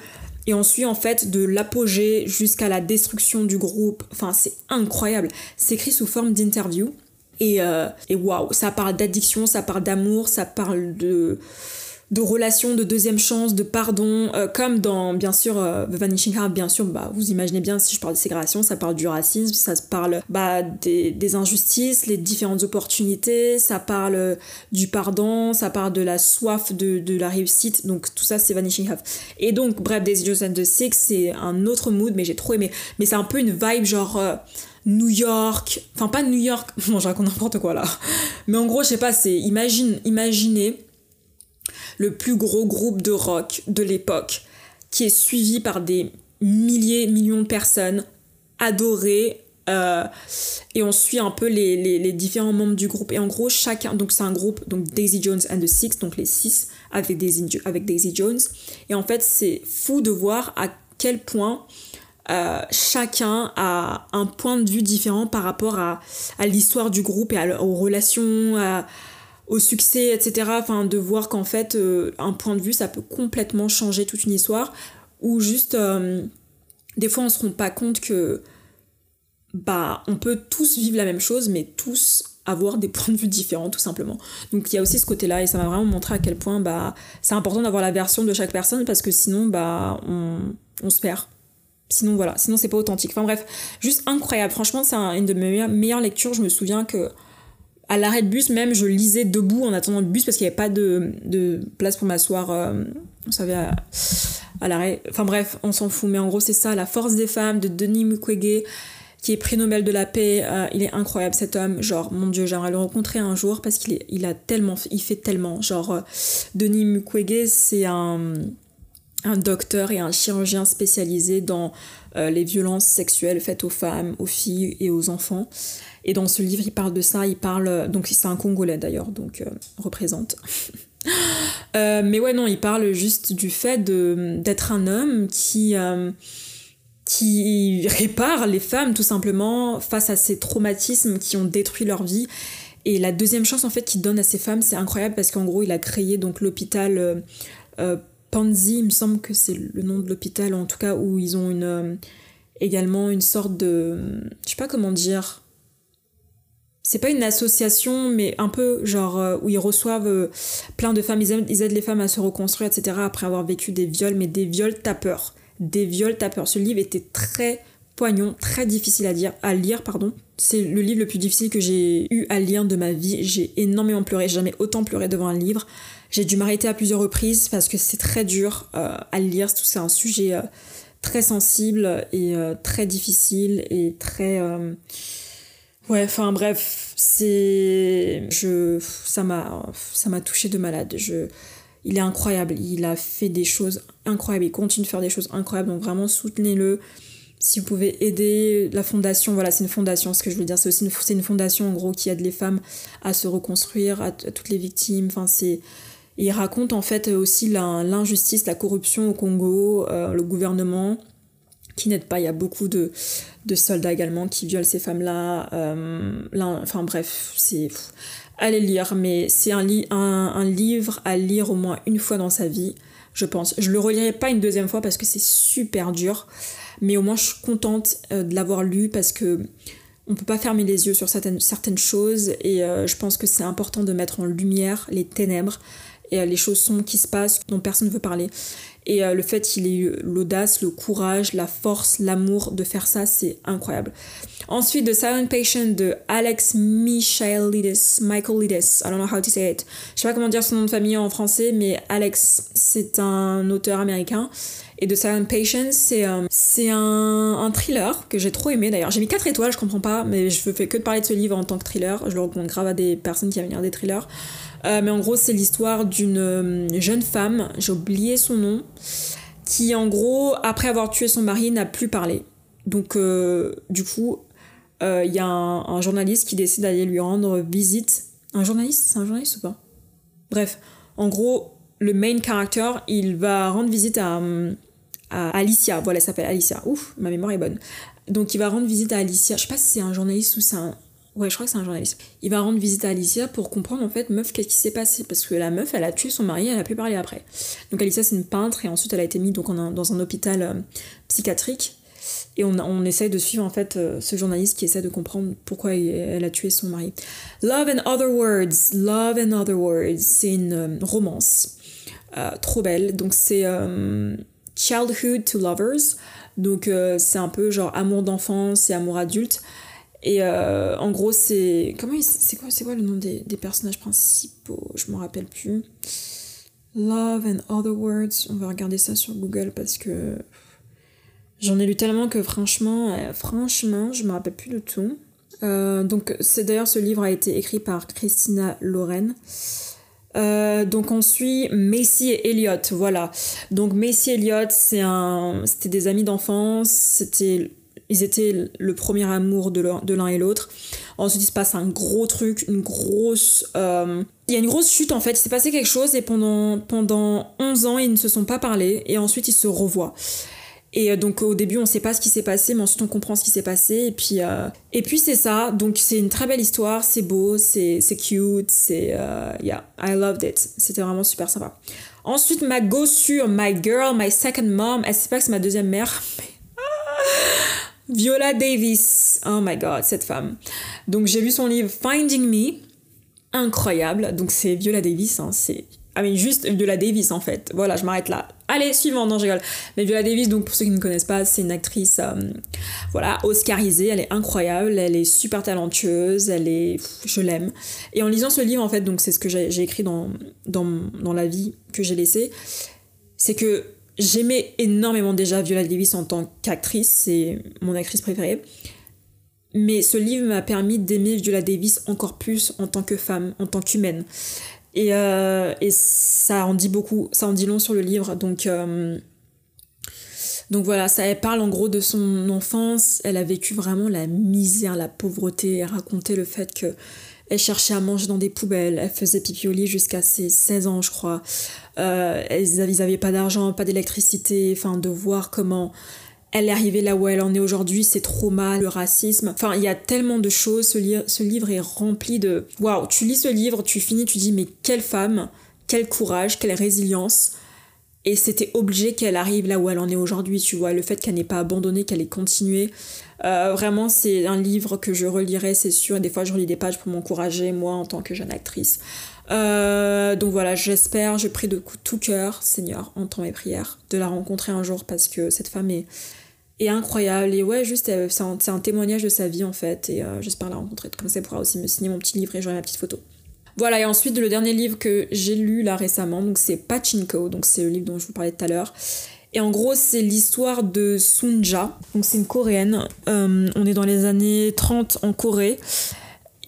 Et on suit en fait de l'apogée jusqu'à la destruction du groupe. Enfin, c'est incroyable. C'est écrit sous forme d'interview. Et, euh, et waouh, ça parle d'addiction, ça parle d'amour, ça parle de de relations, de deuxième chance, de pardon, euh, comme dans, bien sûr, euh, The Vanishing Heart, bien sûr, bah, vous imaginez bien, si je parle de ségrégation, ça parle du racisme, ça parle bah, des, injustices, les différentes opportunités, ça parle euh, du pardon, ça parle de la soif de, la réussite, donc tout ça, c'est Vanishing Heart. Et donc, bref, Daisy Jones and the Six, c'est un autre mood, mais j'ai trop aimé. Mais c'est un peu une vibe genre... New York, enfin pas New York, bon je raconte n'importe quoi là, mais en gros je sais pas, c'est imagine, imaginez le plus gros groupe de rock de l'époque, qui est suivi par des milliers, millions de personnes, adoré. Euh, et on suit un peu les, différents membres du groupe. Et en gros, chacun, donc c'est un groupe, donc Daisy Jones and the Six, donc les six avec Daisy, avec Jones. Et en fait, c'est fou de voir à quel point euh, chacun a un point de vue différent par rapport à, l'histoire du groupe et aux relations, à, au succès, etc. Enfin, de voir qu'en fait, euh, un point de vue, ça peut complètement changer toute une histoire. Ou juste, euh, des fois, on se rend pas compte que, bah, on peut tous vivre la même chose, mais tous avoir des points de vue différents, tout simplement. Donc, il y a aussi ce côté-là, et ça m'a vraiment montré à quel point, bah, c'est important d'avoir la version de chaque personne, parce que sinon, bah, on, on se perd. Sinon, voilà, sinon, c'est pas authentique. Enfin, bref, juste incroyable. Franchement, c'est une de mes meilleures lectures. Je me souviens que à l'arrêt de bus, même, je lisais debout en attendant le bus parce qu'il n'y avait pas de, place pour m'asseoir, euh, vous savez, à, l'arrêt. Enfin bref, on s'en fout. Mais en gros, c'est ça, La force des femmes de Denis Mukwege, qui est prix Nobel de la paix. Euh, il est incroyable, cet homme. Genre, mon Dieu, j'aimerais le rencontrer un jour parce qu'il il a tellement, il fait tellement. Genre, euh, Denis Mukwege, c'est un, un docteur et un chirurgien spécialisé dans les violences sexuelles faites aux femmes, aux filles et aux enfants. Et dans ce livre, il parle de ça, il parle. Donc, c'est un Congolais d'ailleurs, donc euh, représente. Euh, mais ouais, non, il parle juste du fait d'être un homme qui. Euh, qui répare les femmes tout simplement face à ces traumatismes qui ont détruit leur vie. Et la deuxième chance en fait qu'il donne à ces femmes, c'est incroyable parce qu'en gros il a créé donc l'hôpital Panzi, il me semble que c'est le nom de l'hôpital, en tout cas où ils ont une également une sorte de, je sais pas comment dire, c'est pas une association, mais un peu genre euh, où ils reçoivent euh, plein de femmes, ils aident, les femmes à se reconstruire, etc. après avoir vécu des viols, mais des viols tapeurs. Des viols tapeurs. Ce livre était très poignant, très difficile à, dire, à lire. pardon. C'est le livre le plus difficile que j'ai eu à lire de ma vie. J'ai énormément pleuré, j'ai jamais autant pleuré devant un livre. J'ai dû m'arrêter à plusieurs reprises parce que c'est très dur euh, à lire. C'est un sujet euh, très sensible et très difficile et très... Ouais, enfin bref, c'est... Je... Ça m'a... Ça m'a touché de malade. Je il est incroyable, il a fait des choses incroyables, il continue de faire des choses incroyables, donc vraiment soutenez-le. Si vous pouvez aider la fondation, voilà, c'est une fondation, ce que je veux dire, c'est aussi une, une fondation en gros qui aide les femmes à se reconstruire, à, toutes les victimes, enfin c'est... il raconte en fait aussi l'injustice, la, corruption au Congo, euh, le gouvernement qui n'aide pas. Il y a beaucoup de, soldats également qui violent ces femmes-là. Euh, enfin bref, c'est allez lire, mais c'est un, livre à lire au moins une fois dans sa vie, je pense. Je le relirai pas une deuxième fois parce que c'est super dur, mais au moins je suis contente euh, de l'avoir lu parce que on peut pas fermer les yeux sur certaines, choses et euh, je pense que c'est important de mettre en lumière les ténèbres et les choses sombres qui se passent dont personne ne veut parler. Et le fait qu'il ait eu l'audace, le courage, la force, l'amour de faire ça, c'est incroyable. Ensuite, The Silent Patient de Alex Michaelidis. Michaelidis, I don't know how to say it. Je sais pas comment dire son nom de famille en français, mais Alex, c'est un auteur américain. Et The Silent Patient, c'est euh, un, un, thriller que j'ai trop aimé d'ailleurs. J'ai mis 4 étoiles, je comprends pas, mais je fais que de parler de ce livre en tant que thriller. Je le recommande grave à des personnes qui aiment lire des thrillers. Euh, mais en gros, c'est l'histoire d'une euh, jeune femme, j'ai oublié son nom, qui en gros, après avoir tué son mari, n'a plus parlé. Donc, du coup, il euh, y a un, journaliste qui décide d'aller lui rendre visite. Un journaliste? C'est un journaliste ou pas? Bref, en gros, le main character, il va rendre visite à, Alicia. Voilà, elle s'appelle Alicia. Ouf, ma mémoire est bonne. Donc il va rendre visite à Alicia. Je sais pas si c'est un journaliste ou c'est un... Ouais, je crois que c'est un journaliste. Il va rendre visite à Alicia pour comprendre en fait, meuf, qu'est-ce qui s'est passé. Parce que la meuf, elle a tué son mari, elle a pu parler après. Donc Alicia, c'est une peintre et ensuite elle a été mise donc, dans un hôpital euh, psychiatrique et on, essaye de suivre en fait euh, ce journaliste qui essaie de comprendre pourquoi elle a tué son mari. Love and Other Words, Love and Other Words, c'est une euh, romance trop belle. Donc c'est Childhood to Lovers, donc c'est un peu genre amour d'enfance et amour adulte. Et en gros c'est comment c'est quoi quoi le nom des, des personnages principaux? Je m'en rappelle plus. Love and Other Words, on va regarder ça sur Google parce que J'en ai lu tellement que franchement, euh, franchement, je me rappelle plus de tout. Euh, donc c'est d'ailleurs ce livre a été écrit par Christina Loren. Euh, donc on suit Macy et Elliot, voilà. Donc Macy et Elliot, c'est un, c'était des amis d'enfance, c'était, ils étaient le premier amour de l'un et l'autre. Ensuite il se passe un gros truc, une grosse, il y a une grosse chute en fait. Il s'est passé quelque chose et pendant pendant 11 ans ils ne se sont pas parlé et ensuite ils se revoient. Et euh, donc au début on sait pas ce qui s'est passé, mais ensuite on comprend ce qui s'est passé. Et puis, euh, puis c'est ça. Donc c'est une très belle histoire, c'est beau, c'est cute, c'est euh, yeah, I loved it. C'était vraiment super sympa. Ensuite ma go sur My Girl, My Second Mom. Elle sait pas que c'est ma deuxième mère. Viola Davis. Oh my god, cette femme. Donc j'ai lu son livre Finding Me. Incroyable. Donc c'est Viola Davis, hein, c'est ah mais juste Viola Davis en fait. Voilà, je m'arrête là. Allez, suivant, non je rigole. Mais Viola Davis, donc pour ceux qui ne connaissent pas, c'est une actrice, euh, voilà, oscarisée, elle est incroyable, elle est super talentueuse, elle est... je l'aime. Et en lisant ce livre en fait, donc c'est ce que j'ai écrit dans, dans, dans la vie que j'ai laissée, c'est que j'aimais énormément déjà Viola Davis en tant qu'actrice, c'est mon actrice préférée. Mais ce livre m'a permis d'aimer Viola Davis encore plus en tant que femme, en tant qu'humaine. Et, euh, et, ça en dit beaucoup, ça en dit long sur le livre. Donc, euh, donc voilà, ça elle parle en gros de son enfance. Elle a vécu vraiment la misère, la pauvreté. Elle racontait le fait que elle cherchait à manger dans des poubelles. Elle faisait pipi au lit jusqu'à ses 16 ans, je crois. Euh, ils n'avaient pas d'argent, pas d'électricité. Enfin, de voir comment elle est arrivée là où elle en est aujourd'hui, c'est trop mal, le racisme. Enfin, il y a tellement de choses. Ce, ce livre est rempli de. Waouh, tu lis ce livre, tu finis, tu dis, mais quelle femme, quel courage, quelle résilience. Et c'était obligé qu'elle arrive là où elle en est aujourd'hui, tu vois. Le fait qu'elle n'ait pas abandonné, qu'elle ait continué. Euh, vraiment, c'est un livre que je relirai, c'est sûr. Des fois, je relis des pages pour m'encourager, moi, en tant que jeune actrice. Euh, donc voilà, j'espère, je prie de tout cœur, Seigneur, entends mes prières, de la rencontrer un jour parce que cette femme est incroyable. Et ouais, juste, c'est un, témoignage de sa vie en fait. Et j'espère la rencontrer. Comme ça, elle pourra aussi me signer mon petit livre et j'aurai ma petite photo. Voilà, et ensuite le dernier livre que j'ai lu là récemment, donc c'est Pachinko, donc c'est le livre dont je vous parlais tout à l'heure. Et en gros, c'est l'histoire de Sunja. Donc, c'est une coréenne. Euh, on est dans les années 30 en Corée.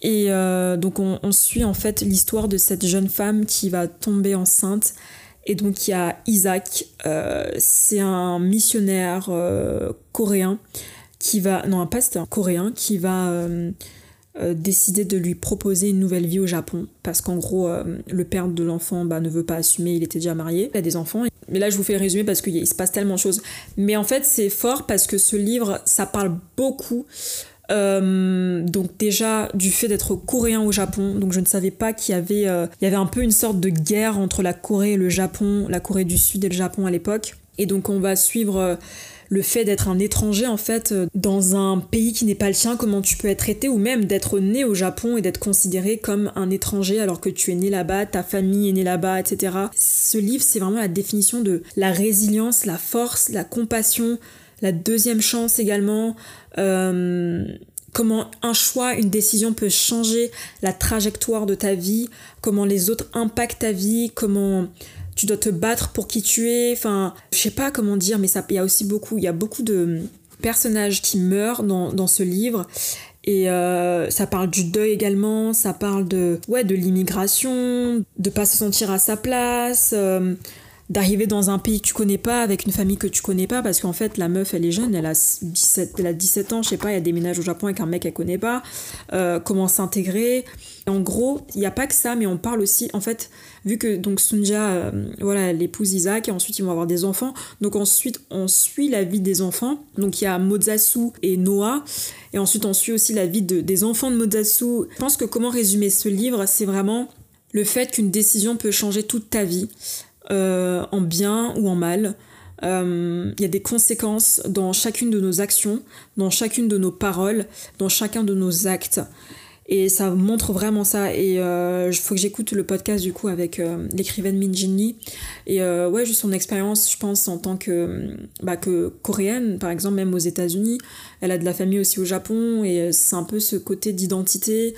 Et euh, donc, on, suit en fait l'histoire de cette jeune femme qui va tomber enceinte. Et donc, il y a Isaac. Euh, c'est un missionnaire coréen qui va. Non, un coréen qui va. décider de lui proposer une nouvelle vie au Japon parce qu'en gros le père de l'enfant bah, ne veut pas assumer il était déjà marié il a des enfants mais là je vous fais le résumé parce qu'il se passe tellement de choses. Mais en fait c'est fort parce que ce livre, ça parle beaucoup. Euh, donc déjà du fait d'être coréen au Japon, donc je ne savais pas qu'il y avait, euh, il y avait un peu une sorte de guerre entre la Corée et le Japon, la Corée du Sud et le Japon à l'époque. Et donc on va suivre euh, le fait d'être un étranger en fait dans un pays qui n'est pas le sien, comment tu peux être traité, ou même d'être né au Japon et d'être considéré comme un étranger alors que tu es né là-bas, ta famille est née là-bas, etc. Ce livre, c'est vraiment la définition de la résilience, la force, la compassion, la deuxième chance également. Euh, comment un choix, une décision peut changer la trajectoire de ta vie, comment les autres impactent ta vie, comment tu dois te battre pour qui tu es. Enfin, je sais pas comment dire, mais ça, il y a aussi beaucoup, il y a beaucoup de personnages qui meurent dans, dans ce livre. Et euh, ça parle du deuil également, ça parle de, ouais, de l'immigration, de pas se sentir à sa place, euh, d'arriver dans un pays que tu connais pas, avec une famille que tu connais pas, parce qu'en fait, la meuf, elle est jeune, elle a 17, elle a 17 ans, je sais pas, elle déménage au Japon avec un mec qu'elle connaît pas, euh, comment s'intégrer? En gros, il n'y a pas que ça, mais on parle aussi, en fait, vu que donc Sunja, euh, voilà, elle épouse Isaac et ensuite ils vont avoir des enfants. Donc ensuite on suit la vie des enfants. Donc il y a Mozasu et Noah. Et ensuite on suit aussi la vie des enfants de Mozasu. Je pense que comment résumer ce livre, c'est vraiment le fait qu'une décision peut changer toute ta vie, euh, en bien ou en mal. Euh, il y a des conséquences dans chacune de nos actions, dans chacune de nos paroles, dans chacun de nos actes. Et ça montre vraiment ça. Et il euh, faut que j'écoute le podcast du coup avec l'écrivaine Min Jin Lee. Et ouais, juste son expérience, je pense, en tant que, bah, que coréenne, par exemple, même aux États-Unis. Elle a de la famille aussi au Japon. Et c'est un peu ce côté d'identité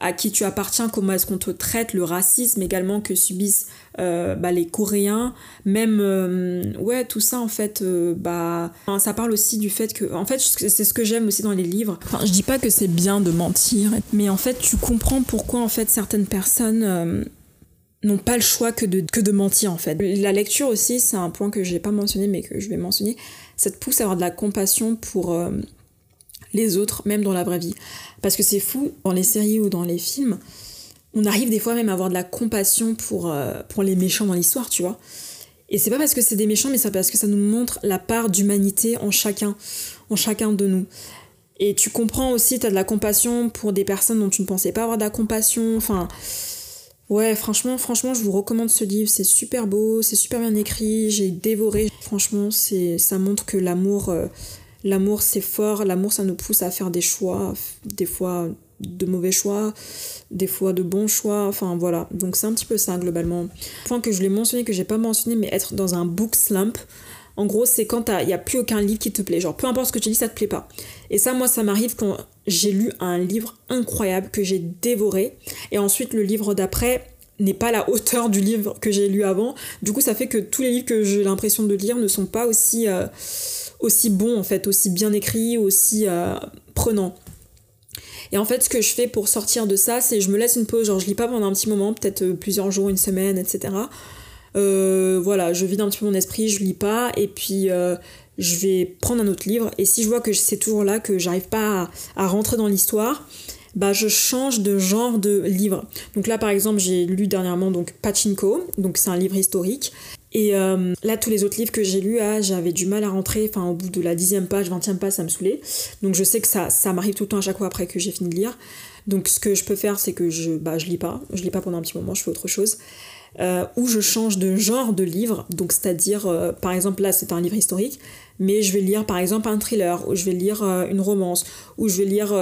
à qui tu appartiens, comment est-ce qu'on te traite, le racisme également que subissent euh, bah, les Coréens, même euh, ouais tout ça en fait, euh, bah ça parle aussi du fait que en fait c'est ce que j'aime aussi dans les livres. Enfin, je dis pas que c'est bien de mentir, mais en fait tu comprends pourquoi en fait certaines personnes n'ont pas le choix que de, que de mentir en fait. La lecture aussi, c'est un point que j'ai pas mentionné mais que je vais mentionner, ça te pousse à avoir de la compassion pour les autres, même dans la vraie vie. Parce que c'est fou, dans les séries ou dans les films, on arrive des fois même à avoir de la compassion pour, euh, pour les méchants dans l'histoire, tu vois. Et c'est pas parce que c'est des méchants, mais c'est parce que ça nous montre la part d'humanité en chacun, en chacun de nous. Et tu comprends aussi, tu as de la compassion pour des personnes dont tu ne pensais pas avoir de la compassion. Enfin, ouais, franchement, franchement, je vous recommande ce livre. C'est super beau, c'est super bien écrit. J'ai dévoré. Franchement, c'est, ça montre que l'amour, euh, L'amour, c'est fort. L'amour, ça nous pousse à faire des choix, des fois de mauvais choix, des fois de bons choix. Enfin, voilà. Donc, c'est un petit peu ça, globalement. Point que je l'ai mentionné, que j'ai pas mentionné, mais être dans un book slump. En gros, c'est quand il n'y a plus aucun livre qui te plaît. Genre, peu importe ce que tu dis, ça te plaît pas. Et ça, moi, ça m'arrive quand j'ai lu un livre incroyable que j'ai dévoré. Et ensuite, le livre d'après n'est pas la hauteur du livre que j'ai lu avant. Du coup, ça fait que tous les livres que j'ai l'impression de lire ne sont pas aussi. Euh, aussi bon en fait, aussi bien écrit, aussi euh, prenant. Et en fait, ce que je fais pour sortir de ça, c'est je me laisse une pause, genre je lis pas pendant un petit moment, peut-être euh, plusieurs jours, une semaine, etc. Euh, voilà, je vide un petit peu mon esprit, je lis pas, et puis je vais prendre un autre livre. Et si je vois que c'est toujours là, que j'arrive pas à, rentrer dans l'histoire, bah je change de genre de livre. Donc là, par exemple, j'ai lu dernièrement donc Pachinko, donc c'est un livre historique. Et euh, là, tous les autres livres que j'ai lus, ah, j'avais du mal à rentrer. Enfin, au bout de la dixième page, vingtième page, ça me saoulait. Donc je sais que ça, ça m'arrive tout le temps à chaque fois après que j'ai fini de lire. Donc ce que je peux faire, c'est que je, bah, je lis pas. Je lis pas pendant un petit moment, je fais autre chose. Euh, ou je change de genre de livre. Donc c'est-à-dire, euh, par exemple, là, c'est un livre historique. Mais je vais lire par exemple un thriller, ou je vais lire une romance, ou je vais lire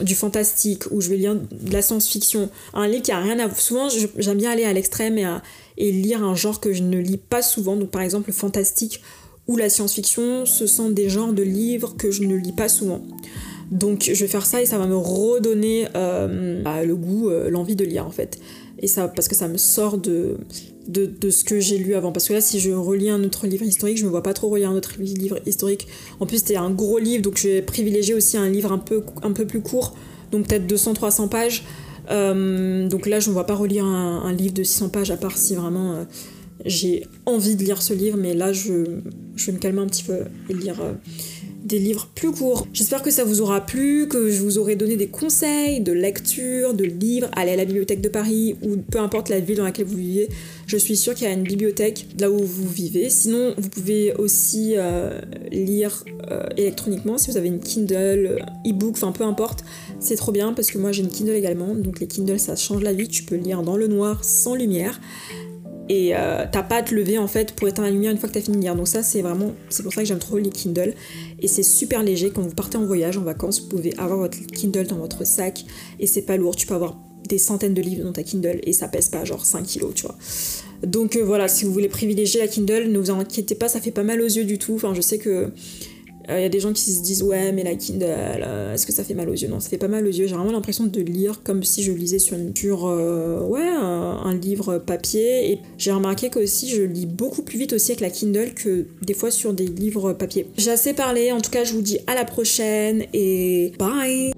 du fantastique, ou je vais lire de la science-fiction. Un livre qui a rien à voir. Souvent, j'aime bien aller à l'extrême et lire un genre que je ne lis pas souvent, donc par exemple le fantastique ou la science-fiction, ce sont des genres de livres que je ne lis pas souvent. Donc je vais faire ça et ça va me redonner euh, bah, le goût, euh, l'envie de lire en fait. Et ça, parce que ça me sort de, de, ce que j'ai lu avant. Parce que là, si je relis un autre livre historique, je me vois pas trop relire un autre livre historique. En plus, c'était un gros livre, donc je vais privilégier aussi un livre un peu, un peu plus court, donc peut-être 200-300 pages. Euh, donc là, je ne vois pas relire un, livre de 600 pages, à part si vraiment j'ai envie de lire ce livre, mais là, je, je vais me calmer un petit peu et lire des livres plus courts. J'espère que ça vous aura plu, que je vous aurai donné des conseils de lecture, de livres, allez à la bibliothèque de Paris ou peu importe la ville dans laquelle vous vivez. Je suis sûre qu'il y a une bibliothèque là où vous vivez. Sinon, vous pouvez aussi euh, lire euh, électroniquement si vous avez une Kindle, e-book, enfin peu importe. C'est trop bien parce que moi j'ai une Kindle également. Donc les Kindle ça change la vie. Tu peux lire dans le noir sans lumière et euh, t'as pas à te lever en fait pour éteindre la lumière une fois que t'as fini de lire. Donc ça c'est vraiment, c'est pour ça que j'aime trop les Kindle. Et c'est super léger quand vous partez en voyage, en vacances, vous pouvez avoir votre Kindle dans votre sac et c'est pas lourd. Tu peux avoir des centaines de livres dans ta Kindle et ça pèse pas genre 5 kilos, tu vois. Donc euh, voilà, si vous voulez privilégier la Kindle, ne vous inquiétez pas, ça fait pas mal aux yeux du tout. Enfin, je sais que il euh, y a des gens qui se disent ouais mais la Kindle euh, est-ce que ça fait mal aux yeux? Non ça fait pas mal aux yeux. J'ai vraiment l'impression de lire comme si je lisais sur une euh, ouais un, livre papier. Et j'ai remarqué que aussi je lis beaucoup plus vite aussi avec la Kindle que des fois sur des livres papier. J'ai assez parlé. En tout cas je vous dis à la prochaine et bye